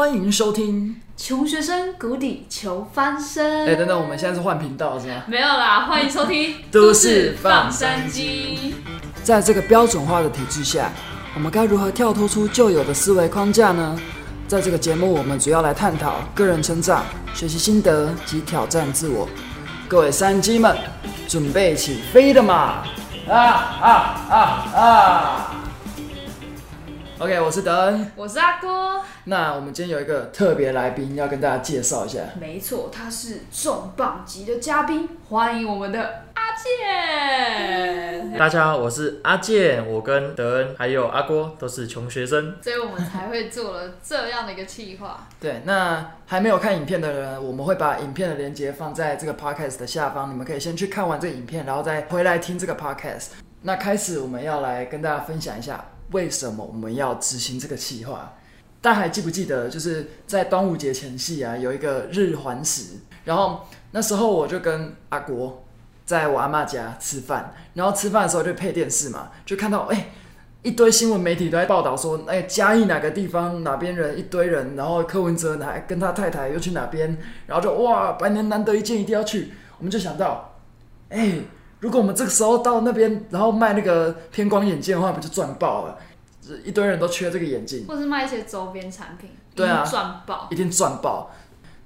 欢迎收听。穷学生谷底求翻身。哎、等等，我们现在是换频道是吗？没有啦，欢迎收听 都市放放山山鸡。在这个标准化的体制下，我们该如何跳脱出旧有的思维框架呢？在这个节目，我们主要来探讨个人成长、学习心得及挑战自我。各位山鸡们，准备起飞了吗？啊啊啊啊！OK，我是德恩。我是阿郭，那我们今天有一个特别来宾要跟大家介绍一下。没错，他是重磅级的嘉宾，欢迎我们的阿健。大家好，我是阿健，我跟德恩还有阿郭都是穷学生。所以我们才会做了这样的一个企划。对，那还没有看影片的人，我们会把影片的链接放在这个 podcast 的下方，你们可以先去看完这个影片，然后再回来听这个 podcast。那开始我们要来跟大家分享一下，为什么我们要执行这个计划。大家还记不记得，就是在端午节前夕啊，有一个日环食，然后那时候我就跟阿国在我阿妈家吃饭，然后吃饭的时候就配电视嘛，就看到哎。一堆新闻媒体都在报道说，哎，嘉义哪个地方哪边人一堆人，然后柯文哲还跟他太太又去哪边，然后就哇，百年难得一见，一定要去。我们就想到，哎，如果我们这个时候到那边，然后卖那个偏光眼镜的话，不就赚爆了？一堆人都缺这个眼镜，或是卖一些周边产品，对啊赚爆。一定赚爆。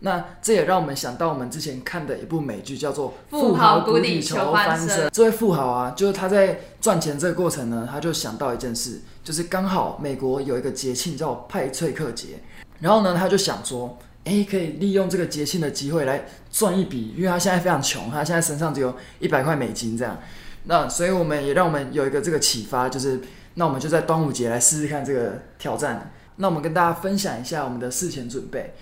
那这也让我们想到我们之前看的一部美剧，叫做《富豪谷底求翻身这位富豪啊，就是他在赚钱这个过程呢，他就想到一件事，就是刚好美国有一个节庆叫派翠克节，然后呢，他就想说，哎，可以利用这个节庆的机会来赚一笔，因为他现在非常穷，他现在身上只有一百块美金这样。那所以我们也让我们有一个这个启发，就是那我们就在端午节来试试看这个挑战。那我们跟大家分享一下我们的事前准备。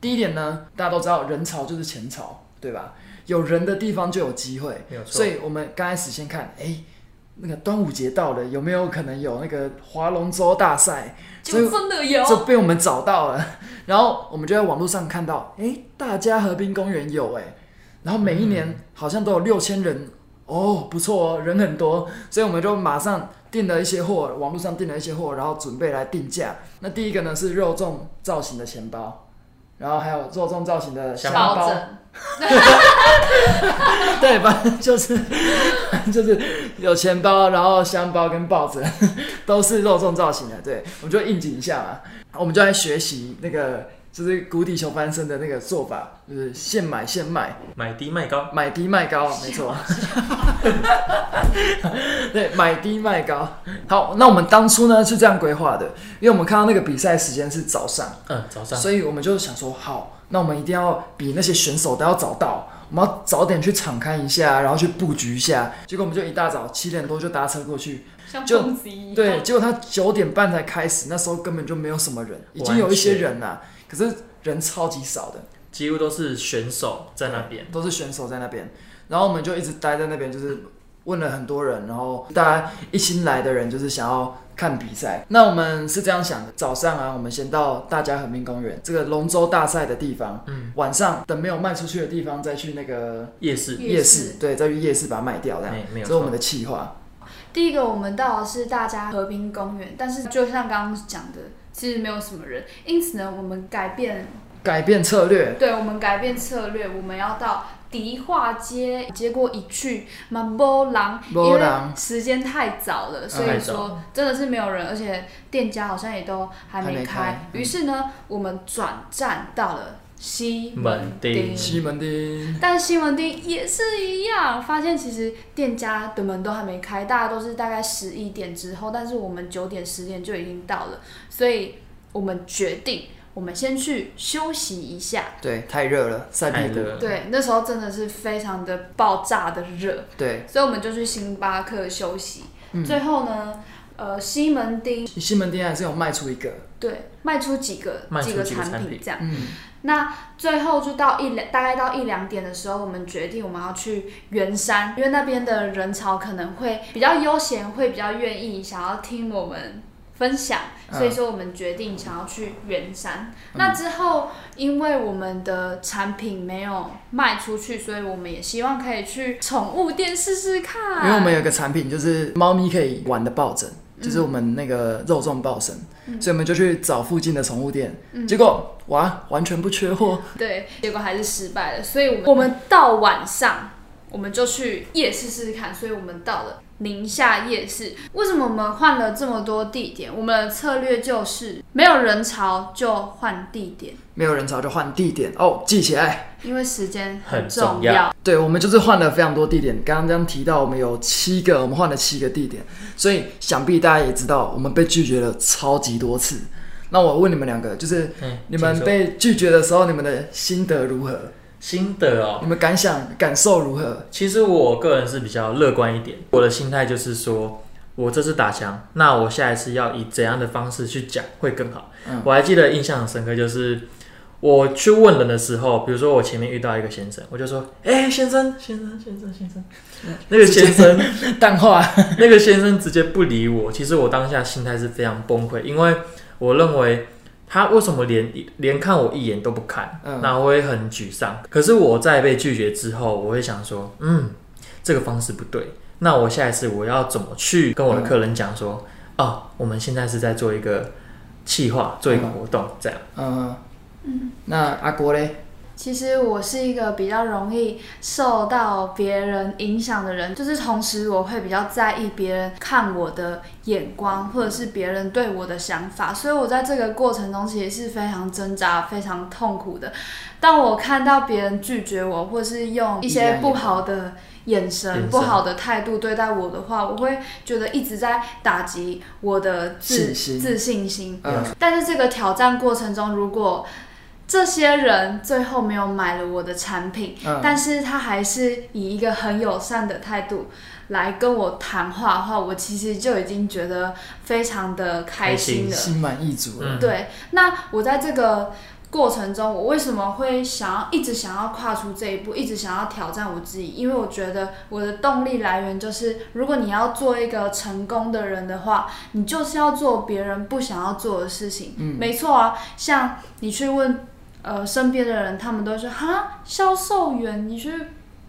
第一点呢，大家都知道人潮就是钱潮，对吧？有人的地方就有机会，没有错所以我们刚开始先看，哎、那个端午节到了，有没有可能有那个划龙舟大赛？真的有，就被我们找到了，然后我们就在网络上看到，哎、大家河滨公园有哎、然后每一年好像都有六千人，哦，不错哦，人很多，所以我们就马上订了一些货，网络上订了一些货，然后准备来定价。那第一个呢是肉粽造型的钱包，然后还有肉粽造型的香包，对，反正就是就是有钱包，然后香包跟抱枕都是肉粽造型的，对，我们就应景一下嘛，我们就来学习那个就是谷底求翻身的那个做法，就是现买现卖，买低卖高，买低卖高，没错。对，买低卖高。好，那我们当初呢是这样规划的，因为我们看到那个比赛时间是早上，嗯，早上所以我们就想说，好，那我们一定要比那些选手都要早到，我们要早点去场看一下，然后去布局一下。结果我们就一大早七点多就搭车过去，像就疯子一样。对，结果他九点半才开始，那时候根本就没有什么人，已经有一些人啦，可是人超级少的，几乎都是选手在那边。都是选手在那边，然后我们就一直待在那边，就是问了很多人，然后大家一心来的人就是想要看比赛。那我们是这样想的：早上啊，我们先到大家河滨公园这个龙舟大赛的地方，嗯，晚上等没有卖出去的地方再去那个夜市，夜夜市市，对，再去夜市把它卖掉，这样没没有这是我们的计划。第一个我们到的是大家和平公园，但是就像刚刚讲的，其实没有什么人，因此呢，我们改变，改变策略，对我们改变策略，我们要到迪化街。结果一去，嘛波浪，因为时间太早了，所以说真的是没有人，而且店家好像也都还还没开。于是呢，我们转站到了西门门町。町。西门町，但西门町也是一样，发现其实店家的门都还没开，大家都是大概十一点之后，但是我们九点十点就已经到了，所以我们决定我们先去休息一下。对，太热了，晒屁股，太热，对，那时候真的是非常的爆炸的热，对，所以我们就去星巴克休息。嗯。最后呢，呃，西门町。西门町还是有卖出一个，对卖出几个卖出几个产品产品。这样。嗯，那最后就到一两，大概到一两点的时候，我们决定我们要去圆山，因为那边的人潮可能会比较悠闲，会比较愿意想要听我们分享，嗯所以说我们决定想要去圆山。那之后，因为我们的产品没有卖出去，所以我们也希望可以去宠物店试试看。因为我们有个产品就是猫咪可以玩的抱枕，就是我们那个肉粽爆神，嗯所以我们就去找附近的宠物店，结果哇，完全不缺货。对，结果还是失败了。所以我们我们到晚上我们就去夜市试试看，所以我们到了。宁夏夜市，为什么我们换了这么多地点？我们的策略就是没有人潮就换地点，没有人潮就换地点哦，记起来。因为时间很重重要对，我们就是换了非常多地点。刚刚这样提到，我们有七个，我们换了七个地点，所以想必大家也知道，我们被拒绝了超级多次。那我问你们两个，就是嗯，你们被拒绝的时候，你们的心得如何？心得哦，你们感想感受如何？其实我个人是比较乐观一点，我的心态就是说，我这次打枪，那我下一次要以怎样的方式去讲会更好。嗯我还记得印象很深刻，就是我去问人的时候，比如说我前面遇到一个先生，我就说：“哎、先生，先生，先生，先生。”那个先生，淡化，那个先生直接不理我。其实我当下心态是非常崩溃，因为我认为他为什么连连看我一眼都不看，嗯那我也很沮丧。可是我在被拒绝之后，我会想说，嗯，这个方式不对。那我下一次我要怎么去跟我的客人讲说，哦，我们现在是在做一个企划，做一个活动，这样。嗯那阿国嘞？其实我是一个比较容易受到别人影响的人，就是同时我会比较在意别人看我的眼光，或者是别人对我的想法，所以我在这个过程中其实是非常挣扎、非常痛苦的。当我看到别人拒绝我，或是用一些不好的眼神、不好的态度对待我的话，我会觉得一直在打击我的自信心自信心。嗯但是这个挑战过程中，如果这些人最后没有买了我的产品，嗯但是他还是以一个很友善的态度来跟我谈话的话，我其实就已经觉得非常的开心了。心满意足了。嗯对，那我在这个过程中，我为什么会想要一直想要跨出这一步，一直想要挑战我自己？因为我觉得我的动力来源就是，如果你要做一个成功的人的话，你就是要做别人不想要做的事情。嗯没错啊，像你去问呃身边的人，他们都说哈，销售员，你去。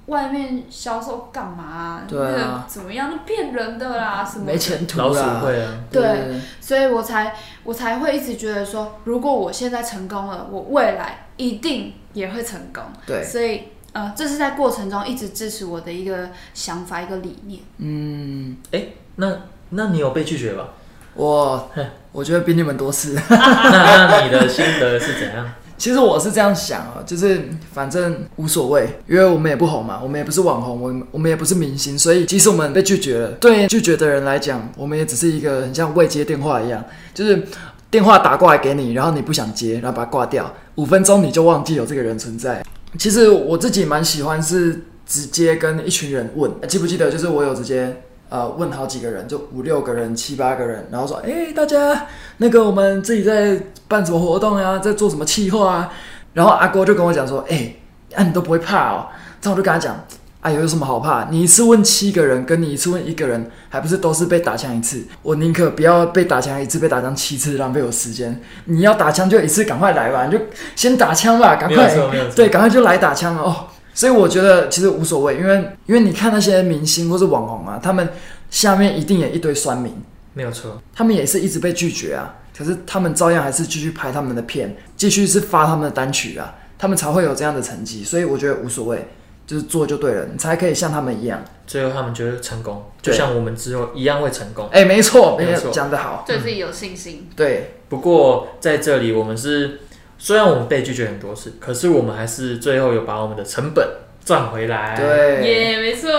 外面销售干嘛、啊？对啊那个怎么样？那骗人的啦，什么的没前途老鼠啦。会啊，对所以我才我才会一直觉得说，如果我现在成功了，我未来一定也会成功。对，所以呃，这是在过程中一直支持我的一个想法，一个理念。嗯，那那你有被拒绝吧？我我觉得比你们多次。那那你的心得是怎样？其实我是这样想啊，就是反正无所谓，因为我们也不红嘛，我们也不是网红，我们我们也不是明星，所以即使我们被拒绝了，对拒绝的人来讲，我们也只是一个很像未接电话一样，就是电话打过来给你，然后你不想接，然后把它挂掉，五分钟你就忘记有这个人存在。其实我自己蛮喜欢是直接跟一群人问，记不记得？就是我有直接呃问好几个人，就五六个人、七八个人，然后说，哎、大家那个我们自己在办什么活动呀，在做什么企划啊？然后阿郭就跟我讲说，哎、啊你都不会怕哦？这样我就跟他讲，哎呦有什么好怕？你一次问七个人，跟你一次问一个人，还不是都是被打枪一次？我宁可不要被打枪一次，被打枪七次，浪费我时间。你要打枪就一次，赶快来吧，你就先打枪吧，赶快。对，赶快就来打枪了哦。所以我觉得其实无所谓，因为因为你看那些明星或是网红啊，他们下面一定也一堆酸民，没有错。他们也是一直被拒绝啊，可是他们照样还是继续拍他们的片，继续是发他们的单曲啊，他们才会有这样的成绩。所以我觉得无所谓，就是做就对了，你才可以像他们一样。最后他们觉得成功，就像我们之后一样会成功。哎、没错，没错，讲得好。对自己有信心。对，不过在这里，我们是虽然我们被拒绝很多次，可是我们还是最后有把我们的成本赚回来。，对，耶、没错。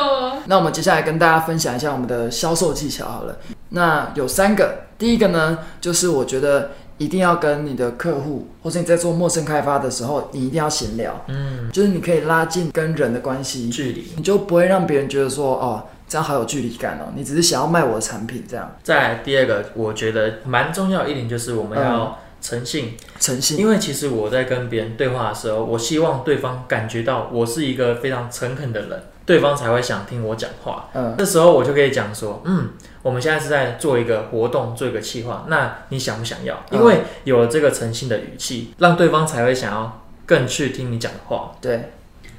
那我们接下来跟大家分享一下我们的销售技巧好了。那有三个，第一个呢，就是我觉得一定要跟你的客户，或者你在做陌生开发的时候，你一定要闲聊，嗯，就是你可以拉近跟人的关系，距离。你就不会让别人觉得说哦，这样好有距离感哦，你只是想要卖我的产品这样，再来第二个，我觉得蛮重要一点就是我们要诚信，诚信。因为其实我在跟别人对话的时候，我希望对方感觉到我是一个非常诚恳的人，对方才会想听我讲话。嗯，这时候我就可以讲说，嗯，我们现在是在做一个活动，做一个企划，那你想不想要？嗯因为有了这个诚信的语气，让对方才会想要更去听你讲的话。对，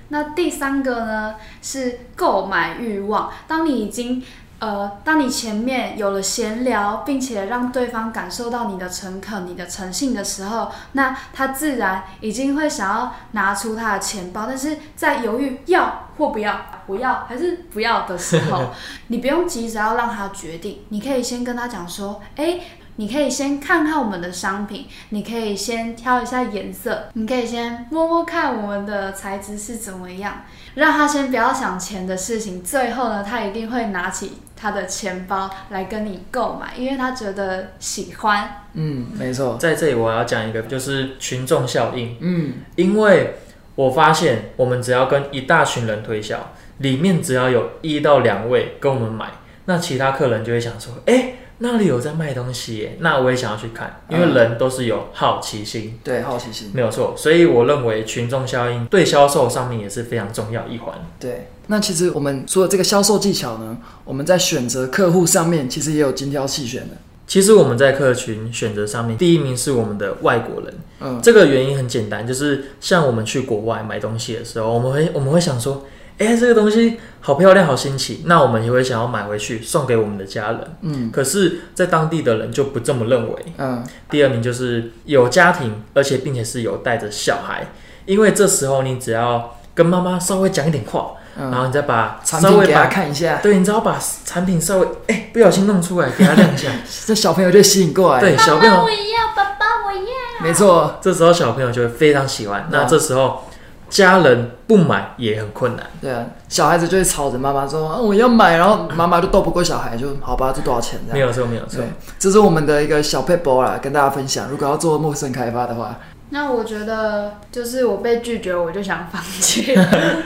那第三个呢是购买欲望。当你已经呃，当你前面有了闲聊，并且让对方感受到你的诚恳、你的诚信的时候，那他自然已经会想要拿出他的钱包。但是在犹豫要或不要、不要还是不要的时候，你不用急着要让他决定，你可以先跟他讲说，哎。你可以先看看我们的商品，你可以先挑一下颜色，你可以先摸摸看我们的材质是怎么样，让他先不要想钱的事情。最后呢，他一定会拿起他的钱包来跟你购买，因为他觉得喜欢。嗯，没错。在这里我要讲一个，就是群众效应。嗯，因为我发现我们只要跟一大群人推销，里面只要有一到两位跟我们买，那其他客人就会想说，哎。那里有在卖东西耶，那我也想要去看，因为人都是有好奇心，对好奇心没有错，所以我认为群众效应对销售上面也是非常重要一环。对，那其实我们说的这个销售技巧呢，我们在选择客户上面其实也有精挑细选的。其实我们在客群选择上面，第一名是我们的外国人，嗯，这个原因很简单，就是像我们去国外买东西的时候，我们会我们会想说。哎，这个东西好漂亮，好新奇，那我们也会想要买回去送给我们的家人。嗯，可是，在当地的人就不这么认为。嗯，第二名就是有家庭，而且并且是有带着小孩，因为这时候你只要跟妈妈稍微讲一点话，然后你再把产品给他看一下，对，你只要把产品稍微哎不小心弄出来给他亮一下，这小朋友就吸引过来。对，小朋友我要，爸爸我要。没错，这时候小朋友就会非常喜欢。那这时候。家人不买也很困难。对啊，小孩子就会吵着妈妈说：“啊我要买。”然后妈妈就斗不过小孩，就好吧，这多少钱？没有错，没有错。这是我们的一个小 paper 啦，跟大家分享。如果要做陌生开发的话。那我觉得就是我被拒绝，我就想放弃。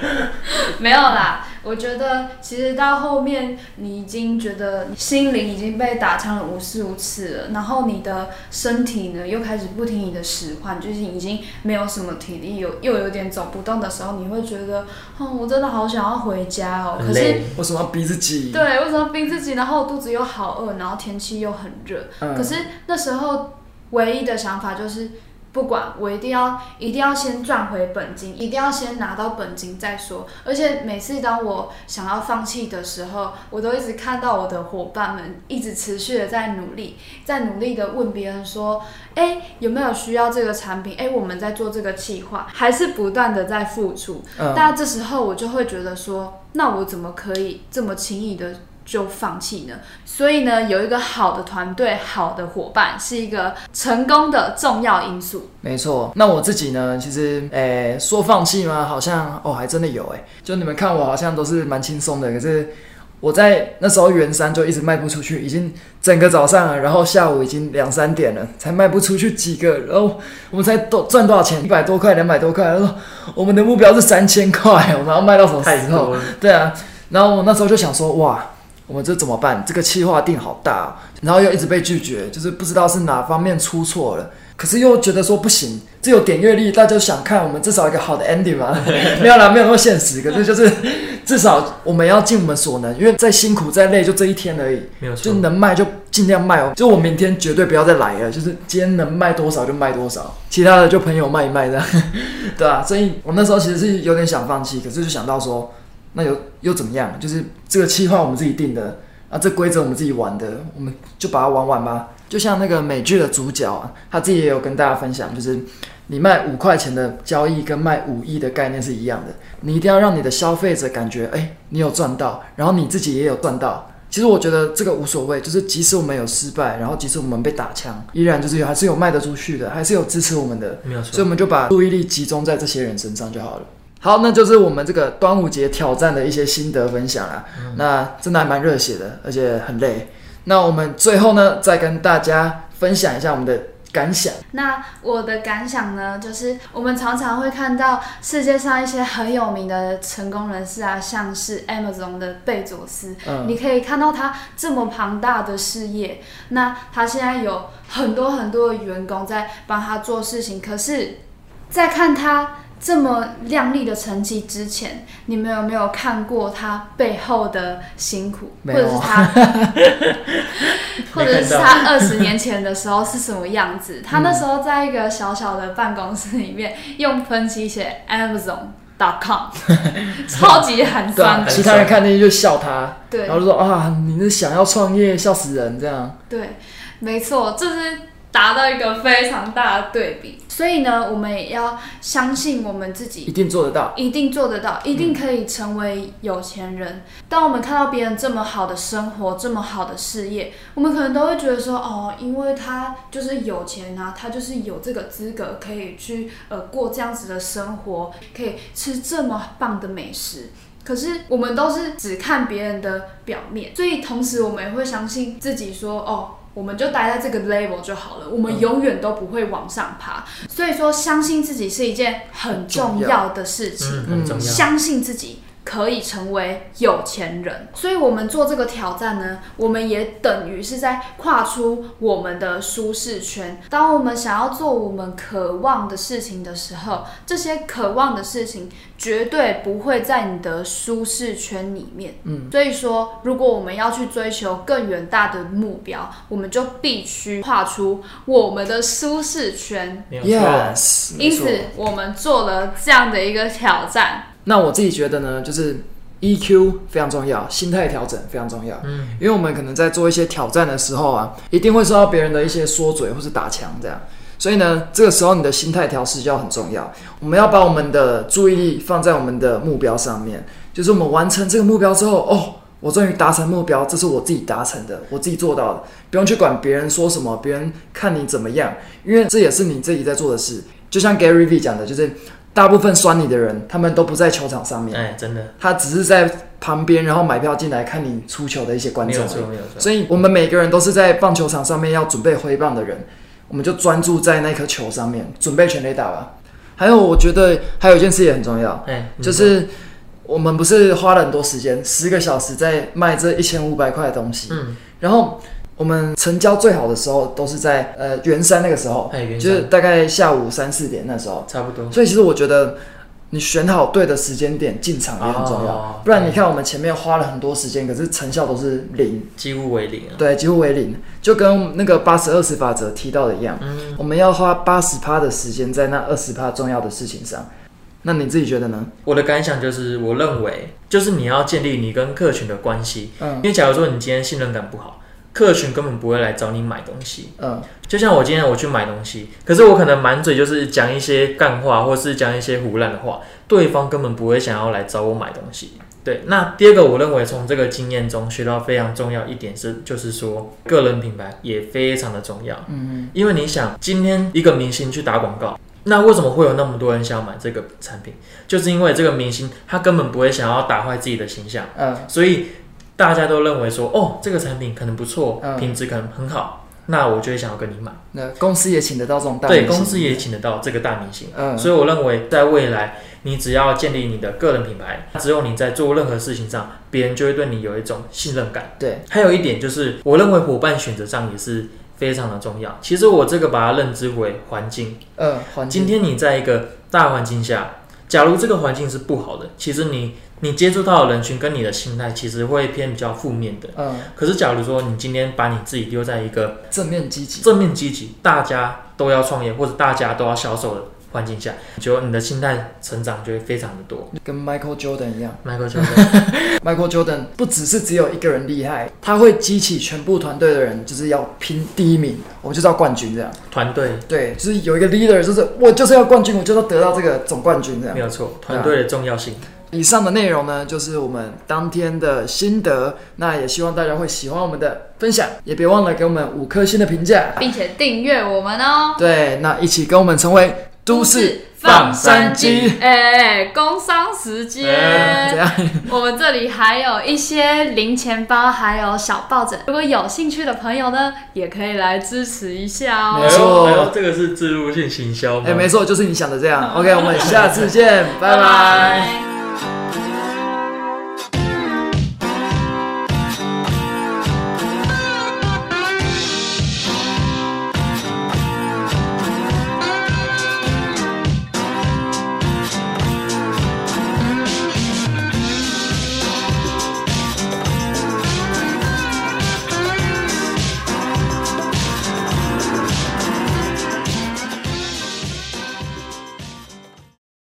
没有啦，我觉得其实到后面你已经觉得心灵已经被打枪了无数次了，然后你的身体呢又开始不听你的使唤，就是已经没有什么体力，有又有点走不动的时候，你会觉得，哦，我真的好想要回家哦。可是为什么要逼自己？对，为什么要逼自己？然后肚子又好饿，然后天气又很热。可是那时候唯一的想法就是。不管我一定要一定要先赚回本金，一定要先拿到本金再说。而且每次当我想要放弃的时候，我都一直看到我的伙伴们一直持续的在努力，在努力的问别人说：“哎，有没有需要这个产品？哎，我们在做这个计划，还是不断的在付出。”但这时候我就会觉得说：“那我怎么可以这么轻易的？”就放弃呢？所以呢，有一个好的团队、好的伙伴是一个成功的重要因素。没错。那我自己呢？其实，诶，说放弃吗？好像哦，还真的有诶。就你们看我好像都是蛮轻松的，可是我在那时候元山就一直卖不出去，已经整个早上了，然后下午已经两三点了，才卖不出去几个。然后我们才多赚多少钱？一百多块、两百多块。然后我们的目标是三千块，我们要卖到什么时候？对啊。然后我那时候就想说，哇。我们这怎么办？这个企划定好大，然后又一直被拒绝，就是不知道是哪方面出错了。可是又觉得说不行，这有点阅历，大家想看，我们至少一个好的 ending 嘛。没有啦，没有那么现实。可是就是至少我们要尽我们所能，因为再辛苦再累，就这一天而已。没有错，就能卖就尽量卖哦。就我明天绝对不要再来了，就是今天能卖多少就卖多少，其他的就朋友卖一卖这样，对啊，所以我那时候其实是有点想放弃，可是就想到说。那又又怎么样？就是这个计划我们自己定的啊，这规则我们自己玩的，我们就把它玩完吧。就像那个美剧的主角啊，他自己也有跟大家分享，就是你卖五块钱的交易跟卖五亿的概念是一样的。你一定要让你的消费者感觉，哎，你有赚到，然后你自己也有赚到。其实我觉得这个无所谓，就是即使我们有失败，然后即使我们被打枪，依然就是还是有卖得出去的，还是有支持我们的。没有错。所以我们就把注意力集中在这些人身上就好了。好，那就是我们这个端午节挑战的一些心得分享啦。那真的还蛮热血的，而且很累。那我们最后呢，再跟大家分享一下我们的感想。那我的感想呢，就是我们常常会看到世界上一些很有名的成功人士啊，像是 Amazon 的贝佐斯，你可以看到他这么庞大的事业，那他现在有很多很多的员工在帮他做事情，可是，在看他。这么亮丽的成绩之前，你们有没有看过他背后的辛苦，或者是他，或者是他二十年前的时候是什么样子？他那时候在一个小小的办公室里面，用喷漆写 Amazon，com，超级寒酸，其他人看进去就笑他，对。然后就说啊，你是想要创业，笑死人这样。对，没错，这是达到一个非常大的对比。所以呢，我们也要相信我们自己一定做得到。一定做得到，一定可以成为有钱人。当我们看到别人这么好的生活，这么好的事业，我们可能都会觉得说，哦，因为他就是有钱啊，他就是有这个资格可以去呃过这样子的生活，可以吃这么棒的美食。可是我们都是只看别人的表面，所以同时我们也会相信自己说，哦。我们就待在这个 level 就好了，我们永远都不会往上爬。所以说，相信自己是一件很重要的事情。嗯，很重要。相信自己可以成为有钱人，所以我们做这个挑战呢，我们也等于是在跨出我们的舒适圈。当我们想要做我们渴望的事情的时候，这些渴望的事情绝对不会在你的舒适圈里面。嗯，所以说，如果我们要去追求更远大的目标，我们就必须跨出我们的舒适圈。Yes，因此，我们做了这样的一个挑战。那我自己觉得呢，就是 EQ 非常重要，心态调整非常重要。嗯，因为我们可能在做一些挑战的时候啊，一定会受到别人的一些说嘴或是打墙这样。所以呢，这个时候你的心态调试就要很重要。我们要把我们的注意力放在我们的目标上面，就是我们完成这个目标之后，哦，我终于达成目标，这是我自己达成的，我自己做到的，不用去管别人说什么，别人看你怎么样，因为这也是你自己在做的事。就像 Gary V 讲的，就是大部分酸你的人，他们都不在球场上面，哎，真的他只是在旁边，然后买票进来看你出球的一些观众。没有错，没有错。所以我们每个人都是在棒球场上面要准备挥棒的人，我们就专注在那颗球上面，准备全垒打吧。还有，我觉得还有一件事也很重要，哎，就是我们不是花了很多时间，十个小时在卖这一千五百块的东西，嗯，然后我们成交最好的时候都是在呃元山那个时候，就是大概下午三四点那时候。差不多。所以其实我觉得你选好对的时间点进场也很重要，哦不然你看我们前面花了很多时间，可是成效都是零。几乎为零啊。对，几乎为零，就跟那个八十二十法则提到的一样，嗯，我们要花八十趴的时间在那二十趴重要的事情上。那你自己觉得呢？我的感想就是，我认为就是你要建立你跟客群的关系，嗯因为假如说你今天信任感不好，客群根本不会来找你买东西。嗯就像我今天我去买东西，可是我可能满嘴就是讲一些干话，或是讲一些胡乱的话，对方根本不会想要来找我买东西。对，那第二个，我认为从这个经验中学到非常重要一点是，就是说个人品牌也非常的重要。嗯因为你想，今天一个明星去打广告，那为什么会有那么多人想要买这个产品？就是因为这个明星他根本不会想要打坏自己的形象，嗯所以大家都认为说，哦，这个产品可能不错，嗯品质可能很好，那我就会想要跟你买。那公司也请得到这种大对，明星公司也请得到这个大明星，嗯所以我认为在未来，你只要建立你的个人品牌，只有你在做任何事情上，别人就会对你有一种信任感。对，还有一点就是，我认为伙伴选择上也是非常的重要。其实我这个把它认知为环境。嗯，环境今天你在一个大环境下，假如这个环境是不好的，其实你你接触到的人群跟你的心态其实会偏比较负面的。嗯可是假如说你今天把你自己丢在一个正面积极，正面积极，大家都要创业或者大家都要销售的环境下，就你的心态成长就会非常的多。跟 Michael Jordan 一样。Michael Jordan，Michael Jordan 不只是只有一个人厉害，他会激起全部团队的人，就是要拼第一名，我们就是要冠军这样。团队对，就是有一个 leader，就是我就是要冠军，我就是要得到这个总冠军这样没。有错，团队的重要性。以上的内容呢，就是我们当天的心得。那也希望大家会喜欢我们的分享，也别忘了给我们五颗星的评价。并且订阅我们哦。对，那一起跟我们成为都市放山鸡。哎，工商时间。哎怎样？我们这里还有一些零钱包，还有小抱枕。如果有兴趣的朋友呢，也可以来支持一下哦。没错这个是植入性行销吗？哎、没错，就是你想的这样。OK，我们下次见，拜拜。拜